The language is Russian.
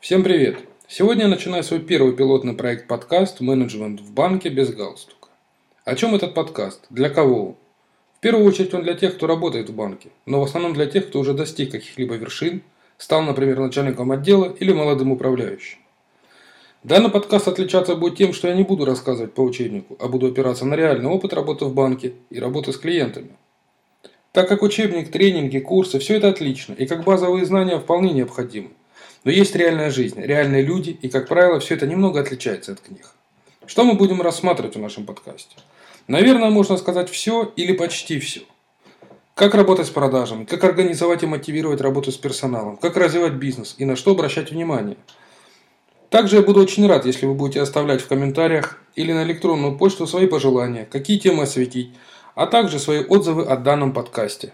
Всем привет! Сегодня я начинаю свой первый пилотный проект подкаст «Менеджмент в банке без галстука». О чем этот подкаст? Для кого? В первую очередь он для тех, кто работает в банке, но в основном для тех, кто уже достиг каких-либо вершин, стал, например, начальником отдела или молодым управляющим. Данный подкаст отличаться будет тем, что я не буду рассказывать по учебнику, а буду опираться на реальный опыт работы в банке и работы с клиентами. Так как учебник, тренинги, курсы – все это отлично, и как базовые знания вполне необходимы. Но есть реальная жизнь, реальные люди, и, как правило, все это немного отличается от книг. Что мы будем рассматривать в нашем подкасте? Наверное, можно сказать все или почти все. Как работать с продажами, как организовать и мотивировать работу с персоналом, как развивать бизнес и на что обращать внимание. Также я буду очень рад, если вы будете оставлять в комментариях или на электронную почту свои пожелания, какие темы осветить, а также свои отзывы о данном подкасте.